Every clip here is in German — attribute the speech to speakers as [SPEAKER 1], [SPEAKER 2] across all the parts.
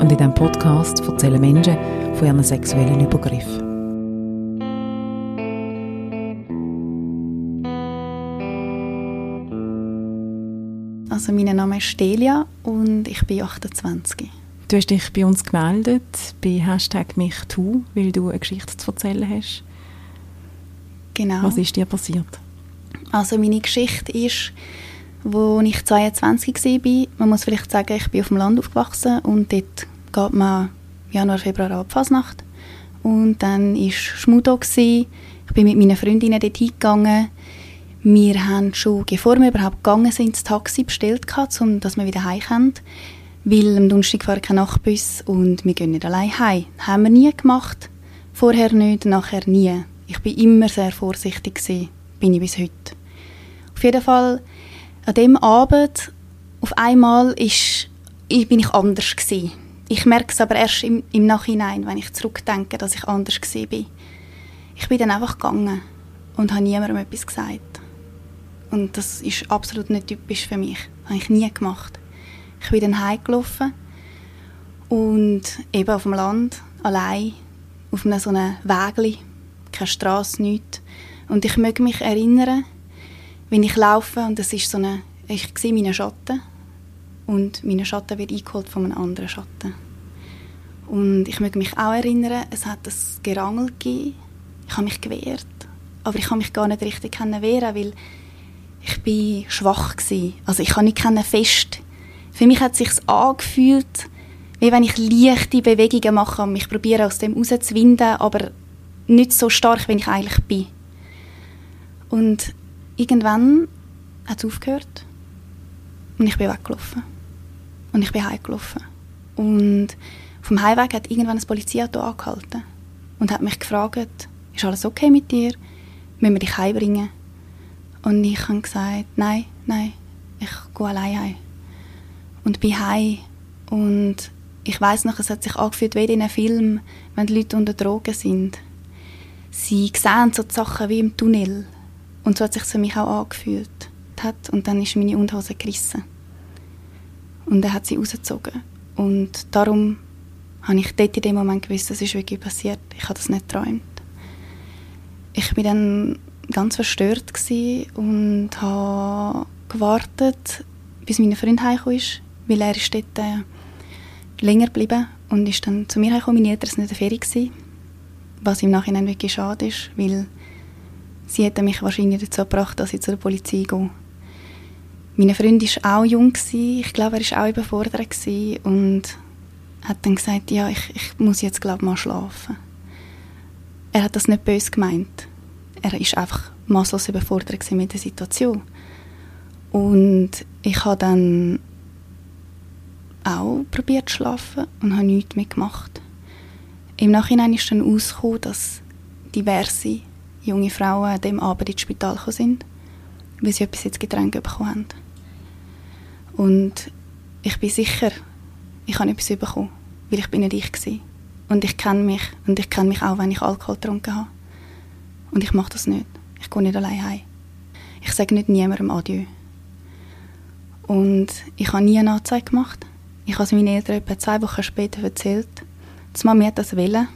[SPEAKER 1] und in diesem Podcast erzählen Menschen von ihren sexuellen Übergriffen.
[SPEAKER 2] Also mein Name ist Delia und ich bin 28.
[SPEAKER 3] Du hast dich bei uns gemeldet, bei Hashtag MichToo, weil du eine Geschichte zu erzählen hast.
[SPEAKER 2] Genau.
[SPEAKER 3] Was ist dir passiert?
[SPEAKER 2] Also meine Geschichte ist, wo ich 22 war. Man muss vielleicht sagen, ich bin auf dem Land aufgewachsen und dort geht man Januar, Februar ab Fasnacht. Und dann war Schmudo. Ich bin mit meinen Freundinnen dort hingegangen. Wir haben schon, bevor wir überhaupt gegangen sind, das Taxi bestellt, um dass wir wieder heim können. Weil am Donnerstag fahren kein Nachtbus und wir gehen nicht allein heim. Das haben wir nie gemacht. Vorher nicht, nachher nie. Ich bin immer sehr vorsichtig gewesen, bin ich bis heute. Auf jeden Fall an dem Abend auf einmal ist, bin ich anders gewesen. Ich merke es aber erst im, im Nachhinein, wenn ich zurückdenke, dass ich anders bin. Ich bin dann einfach gegangen und habe niemandem etwas gesagt. Und das ist absolut nicht typisch für mich. Das habe ich nie gemacht. Ich bin dann heimgelaufen und eben auf dem Land, allein, auf einem so einem Wägli, keine Straße, nichts. Und ich möge mich erinnern, wenn ich laufe und es ist so eine, ich sehe meinen Schatten und mein Schatten wird eingeholt von einem anderen Schatten. Und ich möchte mich auch erinnern, es hat das Gerangel gegeben. Ich habe mich gewehrt, aber ich habe mich gar nicht richtig wehren, weil ich bin schwach war. Also ich habe nicht fest. Für mich hat es sich angefühlt, wie wenn ich leichte Bewegungen mache und mich probiere aus dem rauszuwinden, aber nicht so stark, wie ich eigentlich bin. Und irgendwann hat es aufgehört und ich bin weggelaufen. Und ich bin heimgelaufen. Und vom Heimweg hat irgendwann ein Polizeiauto angehalten und hat mich gefragt, ist alles okay mit dir? Müssen wir dich heimbringen? Und ich habe gesagt, nein, nein, ich gehe allein heim. Und bin heim und ich weiß noch, es hat sich angefühlt wie in einem Film, wenn die Leute unter Drogen sind. Sie sehen so die Sachen wie im Tunnel. Und so hat sich für mich auch angefühlt. Und dann ist meine Unterhose gerissen. Und er hat sie rausgezogen. Und darum habe ich dort in dem Moment gewusst, das ist wirklich passiert. Ich habe das nicht geträumt. Ich war dann ganz verstört und habe gewartet, bis mein Freund heimgekommen ist, weil er ist dort äh, länger geblieben und ist dann zu mir heimgekommen. Meine Eltern waren nicht in der Ferie, was im Nachhinein wirklich schade ist, weil Sie hätte mich wahrscheinlich dazu gebracht, dass ich zur Polizei gehe. Mein Freund war auch jung, ich glaube, er war auch überfordert und hat dann gesagt, ja, ich, ich muss jetzt glaube mal schlafen. Er hat das nicht böse gemeint. Er ist einfach maßlos überfordert mit der Situation. Und ich habe dann auch probiert zu schlafen und habe nichts mehr gemacht. Im Nachhinein ist dann herausgekommen, dass diverse junge Frauen an dem Abend ins Spital gekommen sind, weil sie etwas ins Getränk bekommen haben. Und ich bin sicher, ich habe etwas bekommen, weil ich bin nicht ich war. Und ich kenne mich, und ich kenne mich auch, wenn ich Alkohol getrunken habe. Und ich mache das nicht. Ich gehe nicht allein heim. Ich sage nicht niemandem Adieu. Und ich habe nie eine Anzeige gemacht. Ich habe es meinen Eltern etwa zwei Wochen später erzählt. Die Mama hat das wollen.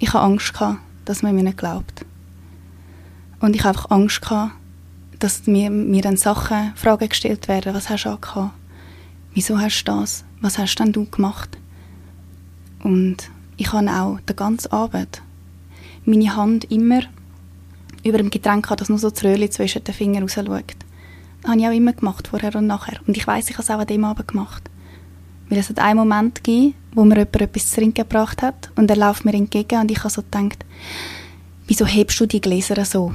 [SPEAKER 2] Ich habe Angst gehabt, dass man mir nicht glaubt. Und ich hatte einfach Angst, gehabt, dass mir, mir dann Sachen, Fragen gestellt werden. Was hast du angehabt? Wieso hast du das? Was hast denn du gemacht? Und ich habe auch den ganzen Abend meine Hand immer über dem Getränk gehabt, dass nur so das Röhrchen zwischen den Fingern rausschaut. Das habe ich auch immer gemacht, vorher und nachher. Und ich weiß, ich habe es auch an dem Abend gemacht. Weil es hat einen Moment gegeben, wo mir jemand etwas zu trinken gebracht hat und er läuft mir entgegen und ich habe so gedacht, wieso hebst du die Gläser so?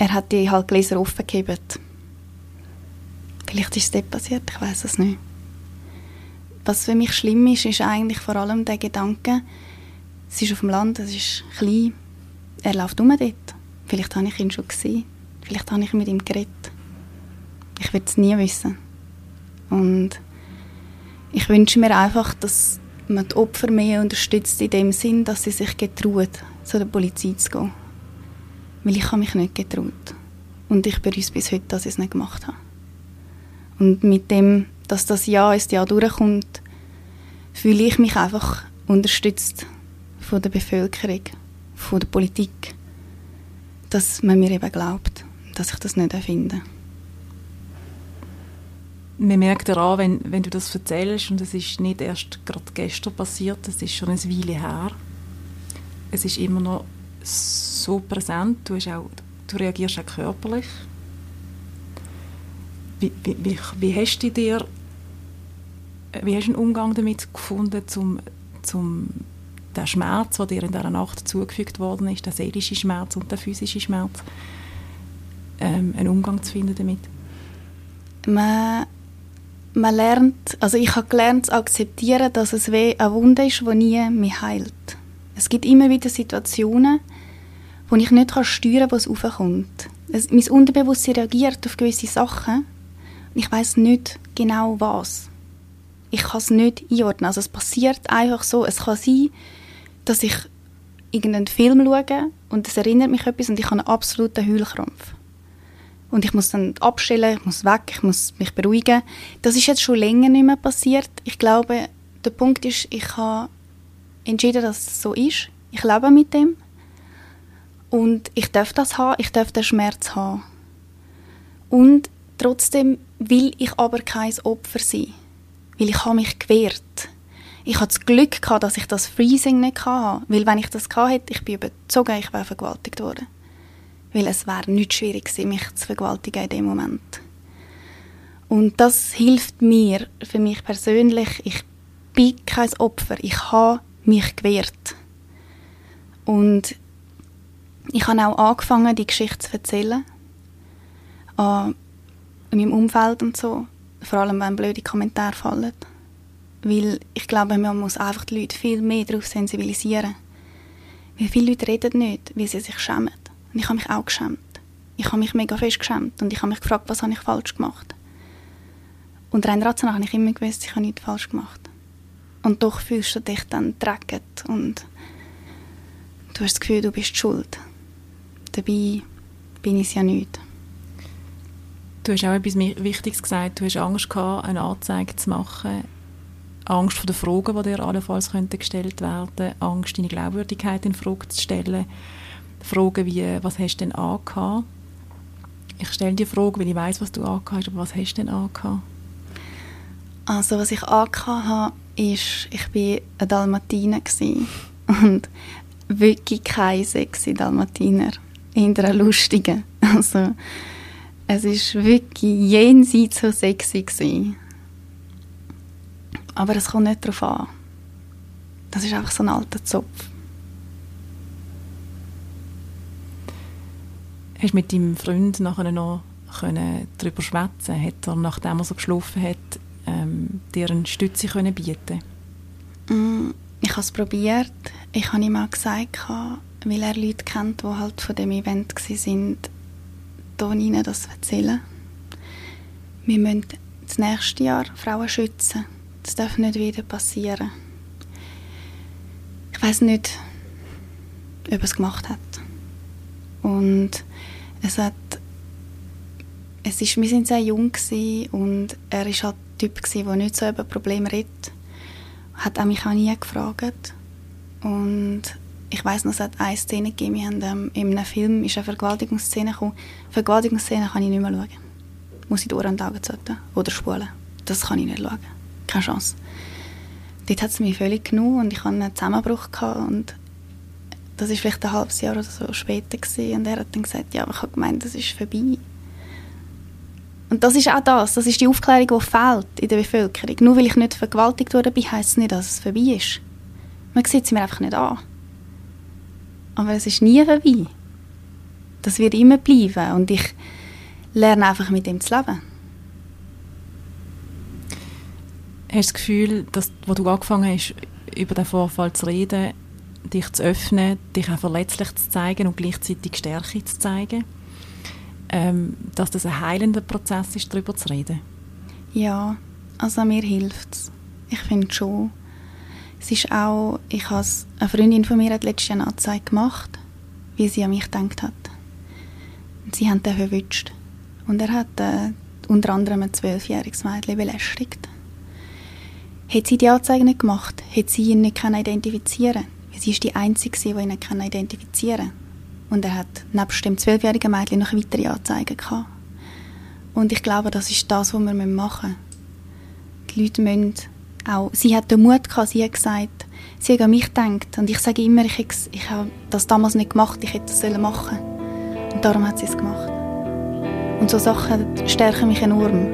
[SPEAKER 2] Er hat die halt Gläser aufgegeben. Vielleicht ist es dort passiert, ich weiß es nicht. Was für mich schlimm ist, ist eigentlich vor allem der Gedanke, es ist auf dem Land, es ist klein, er läuft um dort. Vielleicht habe ich ihn schon gesehen, vielleicht habe ich mit ihm geredet. Ich werde es nie wissen. Und ich wünsche mir einfach, dass man die Opfer mehr unterstützt in dem Sinn, dass sie sich getrauen, zu der Polizei zu gehen. Weil ich habe mich nicht getraut. Und ich bereue bis heute, dass ich es nicht gemacht habe. Und mit dem, dass das Jahr ins Jahr durchkommt, fühle ich mich einfach unterstützt von der Bevölkerung, von der Politik, dass man mir eben glaubt, dass ich das nicht erfinde.
[SPEAKER 1] Man merkt daran, wenn, wenn du das erzählst, und es ist nicht erst gerade gestern passiert, es ist schon eine Weile her, es ist immer noch so präsent, du, auch, du reagierst auch körperlich. Wie, wie, wie, hast du dir wie hast du einen Umgang damit gefunden, zum, zum den Schmerz, der dir in dieser Nacht zugefügt worden ist, der seelische Schmerz und der physische Schmerz, ähm, einen Umgang zu finden damit?
[SPEAKER 2] Man, man lernt, also ich habe gelernt zu akzeptieren, dass es eine Wunde ist, die nie mehr heilt. Es gibt immer wieder Situationen, wo ich nicht steuern kann, wo es raufkommt. Es, mein Unterbewusstsein reagiert auf gewisse Sachen und ich weiß nicht genau was. Ich kann es nicht einordnen. Also es passiert einfach so. Es kann sein, dass ich irgendeinen Film schaue und es erinnert mich etwas und ich habe einen absoluten Heulkrampf. Und ich muss dann abstellen, ich muss weg, ich muss mich beruhigen. Das ist jetzt schon länger nicht mehr passiert. Ich glaube, der Punkt ist, ich habe entschieden, dass es so ist. Ich lebe mit dem. Und ich darf das haben, ich darf den Schmerz haben. Und trotzdem will ich aber kein Opfer sein. Weil ich habe mich gewehrt ich hatte das Glück gehabt, dass ich das Freezing nicht hatte. Weil wenn ich das gehabt hätte, ich bin überzogen, ich wäre vergewaltigt worden. Weil es wäre nicht schwierig gewesen, mich zu vergewaltigen in dem Moment. Und das hilft mir, für mich persönlich. Ich bin kein Opfer. Ich habe mich gewehrt. Und ich habe auch angefangen, die Geschichte zu erzählen. An meinem Umfeld und so. Vor allem, wenn blöde Kommentare fallen. Weil ich glaube, man muss einfach die Leute viel mehr darauf sensibilisieren. Weil viele Leute reden nicht, weil sie sich schämen. Und ich habe mich auch geschämt. Ich habe mich mega fest geschämt und ich habe mich gefragt, was habe ich falsch gemacht. Und rein rational habe ich immer gewusst, ich habe nichts falsch gemacht. Und doch fühlst du dich dann dreckig und du hast das Gefühl, du bist schuld. Dabei bin ich es ja nicht.
[SPEAKER 1] Du hast auch etwas Wichtiges gesagt. Du hast Angst gehabt, eine Anzeige zu machen Angst vor den Fragen, die dir allenfalls könnten gestellt werden, Angst, deine Glaubwürdigkeit in Frage zu stellen, Fragen wie, was hast du denn angehabt? Ich stelle dir Frage, weil ich weiß, was du angehabt hast, aber was hast du denn angehabt?
[SPEAKER 2] Also, was ich angehabt habe, ist, ich war eine Dalmatiner und wirklich kein sexy Dalmatiner, in einer lustigen. Also, es war wirklich jenseits so sexy gewesen. Aber es kommt nicht darauf an. Das ist einfach so ein alter Zopf.
[SPEAKER 1] Hast du mit deinem Freund nachher noch darüber schwätzen? Hat er, nachdem er so geschlafen hat, ähm, dir eine Stütze können bieten?
[SPEAKER 2] Mm, ich habe es probiert. Ich habe ihm auch gesagt, weil er Leute kennt, die halt von dem Event waren, hier ihnen das erzählen. Wir müssen das nächste Jahr Frauen schützen. Das darf nicht wieder passieren. Ich weiß nicht, ob er es gemacht hat. Und es hat es ist, wir sind sehr jung und er ist halt Typ der nicht so über Probleme redet. Hat auch mich auch nie gefragt. Und ich weiß noch, es hat eine Szene gegeben, wir haben ähm, in einem Film ist eine Vergewaltigungsszene gekommen. Vergewaltigungsszene kann ich nicht mehr schauen. Muss ich die Ohren und Augen züchten oder spulen. Das kann ich nicht schauen keine Chance. Dort hat es mich völlig genommen und ich hatte einen Zusammenbruch gehabt und das war vielleicht ein halbes Jahr oder so später gewesen. und er hat dann gesagt, ja, ich habe gemeint, das ist vorbei. Und das ist auch das, das ist die Aufklärung, die fehlt in der Bevölkerung. Nur weil ich nicht vergewaltigt bin, heisst es nicht, dass es vorbei ist. Man sieht es mir einfach nicht an. Aber es ist nie vorbei. Das wird immer bleiben und ich lerne einfach mit dem zu leben.
[SPEAKER 1] Hast du das Gefühl, dass, wo du angefangen hast, über den Vorfall zu reden, dich zu öffnen, dich auch verletzlich zu zeigen und gleichzeitig Stärke zu zeigen. Ähm, dass das ein heilender Prozess ist, darüber zu reden.
[SPEAKER 2] Ja, also mir hilft es. Ich finde schon. Es ist auch, ich habe eine Freundin von mir hat letztes Jahr eine Anzeige gemacht, wie sie an mich gedacht hat. Und sie haben den verwünscht. Und er hat äh, unter anderem ein zwölfjähriges Mädchen belästigt. Hätte sie die Anzeige nicht gemacht, hätte sie ihn nicht identifizieren können. Sie ist die Einzige, die ihn identifizieren kann. Und er hat nebst dem zwölfjährigen Mädchen noch weitere Anzeigen gehabt. Und ich glaube, das ist das, was wir machen müssen. Die Leute müssen auch, sie hat den Mut gehabt, sie hat gesagt, sie hat an mich gedacht. Und ich sage immer, ich, ich habe das damals nicht gemacht, ich hätte das machen sollen. Und darum hat sie es gemacht. Und so Sachen stärken mich enorm.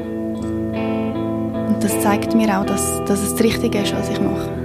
[SPEAKER 2] Und das zeigt mir auch, dass, dass es das Richtige ist, was ich mache.